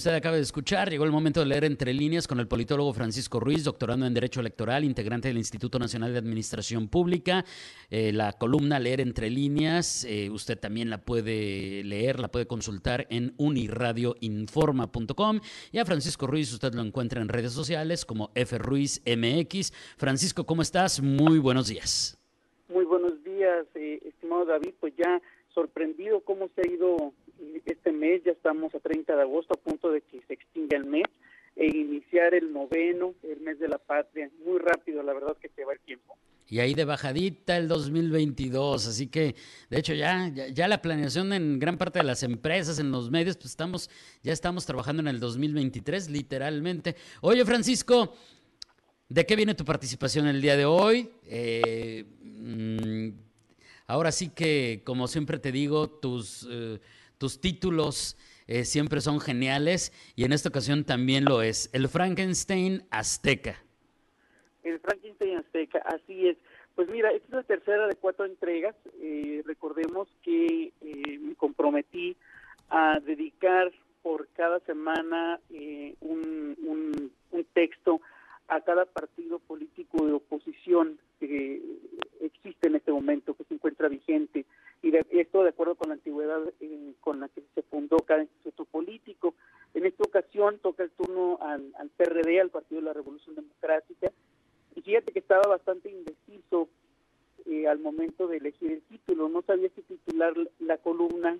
Usted acaba de escuchar, llegó el momento de leer entre líneas con el politólogo Francisco Ruiz, doctorando en Derecho Electoral, integrante del Instituto Nacional de Administración Pública. Eh, la columna Leer entre líneas, eh, usted también la puede leer, la puede consultar en uniradioinforma.com. Y a Francisco Ruiz usted lo encuentra en redes sociales como FRuizMX. Francisco, ¿cómo estás? Muy buenos días. Muy buenos días, eh, estimado David. Pues ya sorprendido cómo se ha ido este mes, ya estamos a 30 de agosto, a punto de que se extinga el mes, e iniciar el noveno, el mes de la patria, muy rápido, la verdad que se va el tiempo. Y ahí de bajadita el 2022, así que de hecho ya, ya, la planeación en gran parte de las empresas, en los medios, pues estamos, ya estamos trabajando en el 2023, literalmente. Oye, Francisco, ¿de qué viene tu participación el día de hoy? Eh, mm, ahora sí que, como siempre te digo, tus... Eh, tus títulos eh, siempre son geniales y en esta ocasión también lo es. El Frankenstein Azteca. El Frankenstein Azteca, así es. Pues mira, esta es la tercera de cuatro entregas. Eh, recordemos que eh, me comprometí a dedicar por cada semana un, un texto a cada partido político de oposición que existe en este momento, que se encuentra vigente. Y esto de acuerdo con la antigüedad eh, con la que se fundó cada instituto político. En esta ocasión toca el turno al, PRD, al Partido de la Revolución Democrática, y fíjate que estaba bastante indeciso eh, al momento de elegir el título, no sabía si titular la columna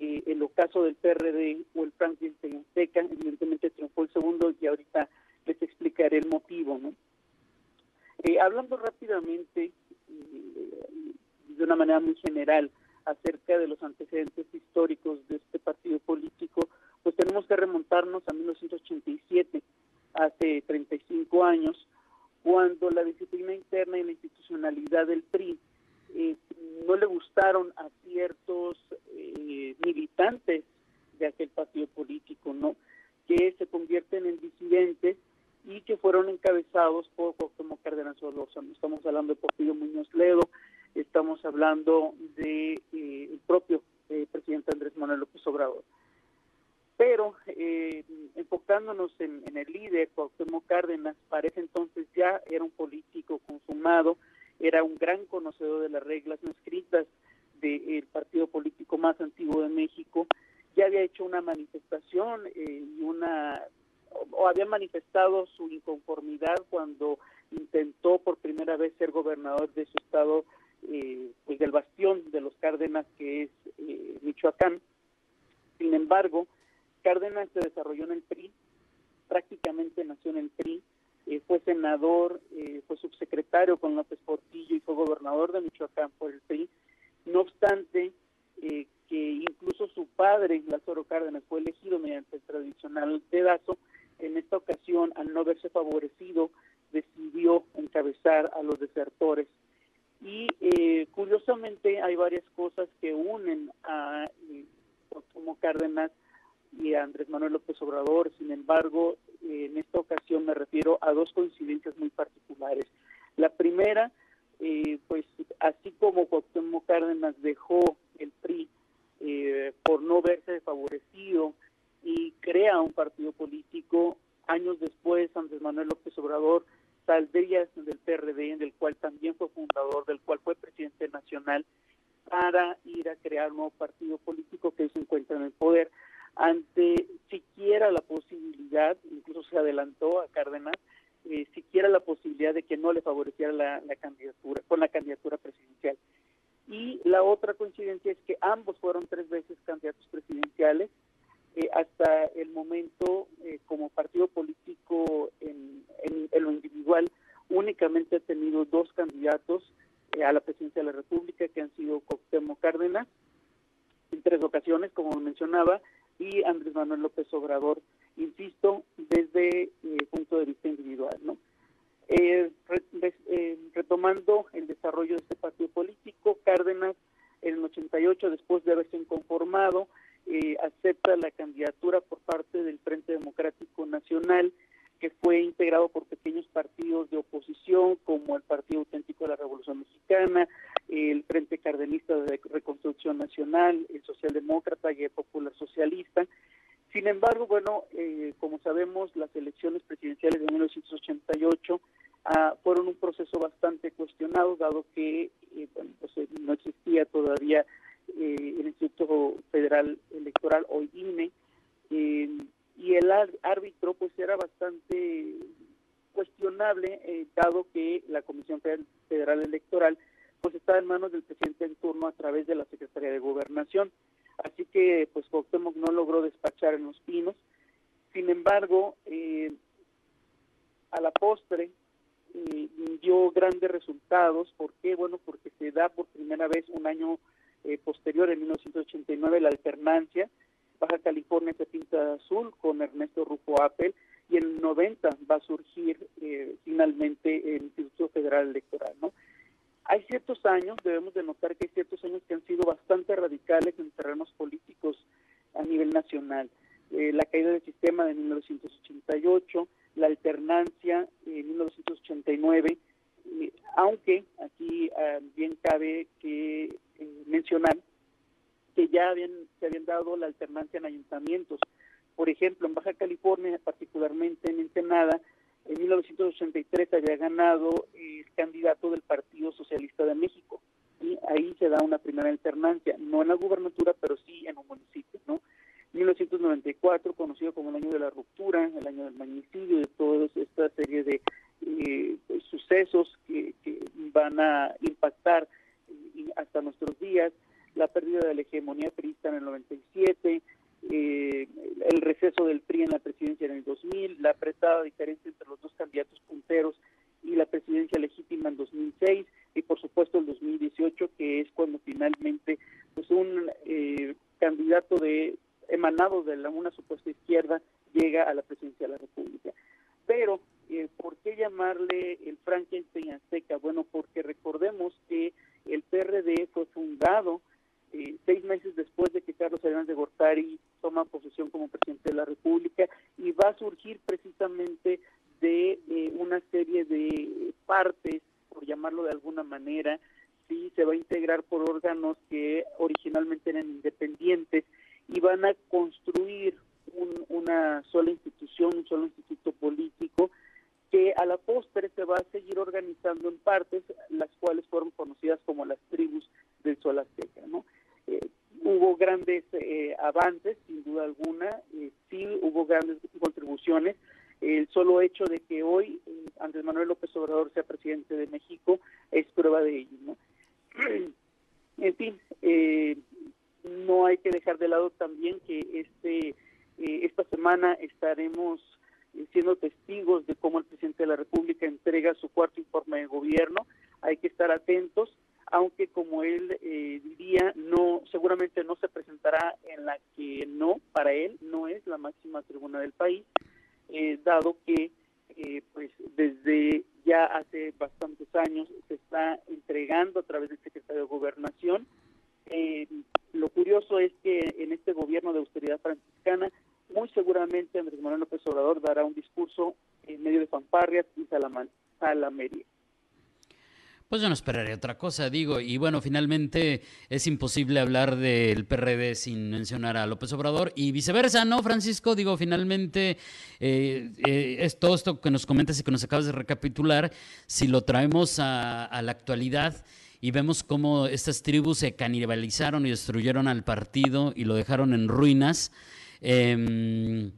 eh, el ocaso del PRD o el Franklin Azteca, evidentemente triunfó el segundo y ahorita les explicaré el motivo. ¿no? Eh, hablando rápidamente, de una manera muy general acerca de los antecedentes históricos de este partido político, pues tenemos que remontarnos a 1987, hace 35 años, cuando la disciplina interna y la institucionalidad del PRI eh, no le gustaron a ciertos eh, militantes de aquel partido político, ¿no? Que se convierten en disidentes y que fueron por como Cárdenas Solosa. Estamos hablando de Porfirio Muñoz Ledo, estamos hablando de eh, el propio eh, presidente Andrés Manuel López Obrador. Pero eh, enfocándonos en, el líder, Cuauhtémoc Cárdenas, para ese entonces ya era un político consumado, era un gran conocedor de las reglas no escritas del partido político más antiguo de México, ya había hecho una manifestación y una o había manifestado su inconformidad cuando intentó por primera vez ser gobernador de su estado eh, pues del bastión de los Cárdenas que es eh, Michoacán. Sin embargo, Cárdenas se desarrolló en el PRI, prácticamente nació en el PRI, eh, fue senador, fue subsecretario con López Portillo y fue gobernador de Michoacán por el PRI. No obstante, que incluso su padre, Lázaro Cárdenas, fue elegido mediante el tradicional pedazo, en esta ocasión, al no verse favorecido, decidió encabezar a los desertores y eh, curiosamente hay varias cosas que unen a eh, como Cárdenas y a Andrés Manuel López Obrador. Sin embargo, en esta ocasión me refiero a dos coincidencias muy particulares. La primera, eh, pues así como Cuauhtémoc Cárdenas dejó el PRI eh, por no verse favorecido y crea un partido político, años después Andrés Manuel López Obrador saldría del PRD, del cual también fue fundador, del cual fue presidente nacional, para ir a crear un nuevo partido político que se encuentra en el poder. Ante siquiera la posibilidad, incluso se adelantó a Cárdenas, eh, siquiera la posibilidad de que no le favoreciera la candidatura, con la candidatura presidencial. Y la otra coincidencia es que ambos fueron tres veces candidatos presidenciales, eh, hasta el momento eh, como partido político en, lo individual únicamente ha tenido dos candidatos eh, a la presidencia de la República que han sido Cuauhtémoc Cárdenas en tres ocasiones como mencionaba y Andrés Manuel López Obrador. Insisto desde el punto de vista individual no retomando el desarrollo de este partido político Cárdenas en el 88 después de haberse conformado eh, acepta la candidatura por parte del Frente Democrático Nacional Nacional que fue integrado por pequeños partidos de oposición como el Partido Auténtico de la Revolución Mexicana, el Frente Cardenista de Reconstrucción Nacional, el Socialdemócrata y el Popular Socialista. Sin embargo, bueno, eh, como sabemos, las elecciones presidenciales de 1988 ah, fueron un proceso bastante cuestionado, dado que eh, pues, eh, no existía todavía el Instituto Federal Electoral, hoy INE, y el árbitro pues era bastante cuestionable, dado que la Comisión Federal Electoral pues está en manos del presidente en turno a través de la Secretaría de Gobernación. Así que pues Cuauhtémoc no logró despachar en los pinos. Sin embargo, eh, a la postre eh, dio grandes resultados. ¿Por qué? Bueno, porque se da por primera vez un año eh, posterior, en 1989, la alternancia. Baja California se pinta azul con Ernesto Rufo Apple y en el 90 va a surgir finalmente el Instituto Federal Electoral, ¿no? Hay ciertos años, debemos de notar que hay ciertos años que han sido bastante radicales en terrenos políticos a nivel nacional. Eh, la caída del sistema de 1988, la alternancia en 1989, eh, aunque aquí ah, bien cabe que eh, mencionar que ya habían, se habían dado la alternancia en ayuntamientos. Por ejemplo, en Baja California, particularmente en Ensenada, en 1983 había ganado el candidato del Partido Socialista de México. Y ahí se da una primera no en la gubernatura, pero sí en un municipio, ¿no? 1994, conocido como el año de la ruptura, el año del magnicidio, de toda esta serie de eh, sucesos que, van a impactar eh, hasta nuestros días, la pérdida de la hegemonía priista en el 97, eh, el receso del PRI en la presidencia en el 2000, la apretada diferencia entre los dos candidatos punteros y la presidencia legítima en 2006 y por supuesto el 2018 que es cuando finalmente pues un eh, candidato de emanado de la, una supuesta izquierda llega a la presidencia de la República. Pero eh, ¿por qué llamarle el Frankenstein Azteca? Bueno, porque recordemos que el PRD fue fundado eh, seis meses después de que Carlos Salinas de Gortari toma posesión como presidente de la República y va a surgir precisamente de eh, una serie de partes, por llamarlo de alguna manera, sí se va a integrar por órganos que originalmente eran independientes y a construir una sola institución, un solo instituto político que a la postre se va a seguir organizando en partes, las cuales fueron conocidas como las tribus del Sol Azteca, ¿no? Eh, hubo grandes eh, avances, sin duda alguna, eh, sí hubo grandes contribuciones. El solo hecho de que hoy Andrés Manuel López Obrador sea presidente de México es prueba de ello. ¿no? en fin, no hay que dejar de lado también que este esta semana estaremos siendo testigos de cómo el presidente de la República entrega su cuarto informe de gobierno. Hay que estar atentos aunque como él eh, diría, no, seguramente no se presentará en la que no, para él no es la máxima tribuna del país, eh, dado que eh, pues desde ya hace bastantes años se está entregando a través del secretario de Gobernación. Lo curioso es que en este gobierno de austeridad franciscana, muy seguramente Andrés Manuel López Obrador dará un discurso en medio de fanfarrias y salamería. Pues yo no esperaría otra cosa, digo, y bueno, finalmente es imposible hablar del PRD sin mencionar a López Obrador y viceversa, ¿no, Francisco? Digo, finalmente eh, eh, es todo esto que nos comentas y que nos acabas de recapitular, si lo traemos a, la actualidad y vemos cómo estas tribus se canibalizaron y destruyeron al partido y lo dejaron en ruinas. Em,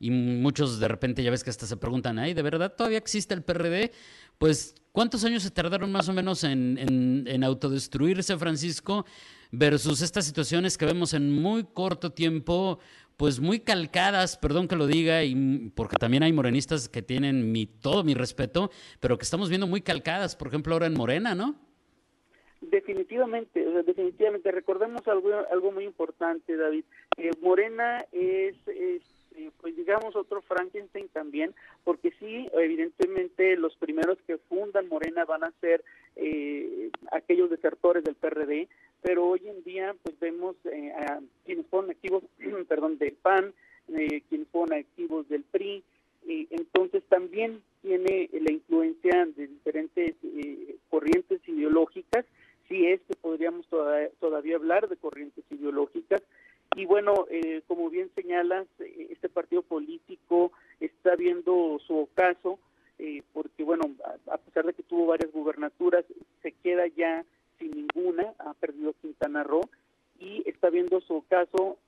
y muchos de repente ya ves que hasta se preguntan, ¿ay, de verdad todavía existe el PRD? Pues ¿Cuántos años se tardaron más o menos en, autodestruirse, Francisco, versus estas situaciones que vemos en muy corto tiempo, pues muy calcadas, perdón que lo diga, y porque también hay morenistas que tienen mi, todo mi respeto, pero que estamos viendo muy calcadas, por ejemplo, ahora en Morena, ¿no? Definitivamente, definitivamente. Recordemos algo, algo muy importante, David. Eh, Morena es eh, pues digamos otro Frankenstein también, porque sí, evidentemente los primeros que fundan Morena van a ser eh, aquellos desertores del PRD, pero hoy en día pues vemos eh, quienes fueron activos, perdón, del PAN, quienes fueron activos del PRI, Eh, entonces también tiene la influencia de diferentes eh, corrientes ideológicas, si es que podríamos todavía, hablar de corrientes ideológicas. Y bueno, eh, como bien señalas, este partido político está viendo su ocaso, porque bueno, a, pesar de que tuvo varias gubernaturas, se queda ya sin ninguna, ha perdido Quintana Roo y está viendo su ocaso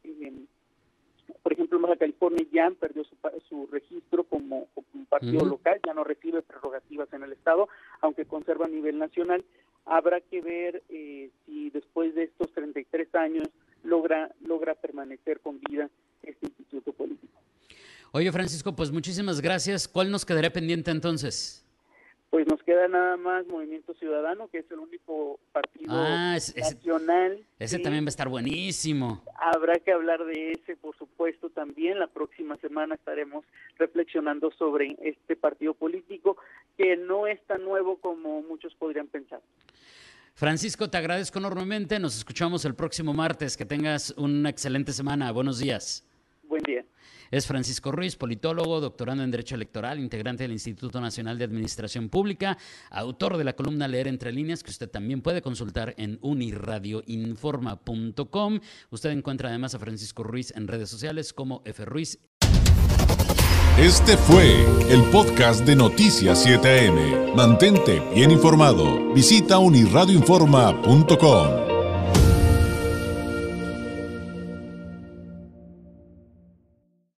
por ejemplo, Baja California ya perdió su, su registro como, un partido local, ya no recibe prerrogativas en el Estado, aunque conserva a nivel nacional. Habrá que ver eh, si después de estos 33 años logra, logra permanecer con vida este instituto político. Oye, Francisco, pues muchísimas gracias. ¿Cuál nos quedaría pendiente entonces? Pues nos queda nada más Movimiento Ciudadano, que es el único partido ah, nacional. Ese, también va a estar buenísimo. Habrá que hablar de ese, por supuesto, también. La próxima semana estaremos reflexionando sobre este partido político, que no es tan nuevo como muchos podrían pensar. Francisco, te agradezco enormemente. Nos escuchamos el próximo martes. Que tengas una excelente semana. Buenos días. Buen día. Es Francisco Ruiz, politólogo, doctorando en Derecho Electoral, integrante del Instituto Nacional de Administración Pública, autor de la columna Leer entre líneas, que usted también puede consultar en uniradioinforma.com. Usted encuentra además a Francisco Ruiz en redes sociales como F. Ruiz. Este fue el podcast de Noticias 7am. Mantente bien informado. Visita uniradioinforma.com.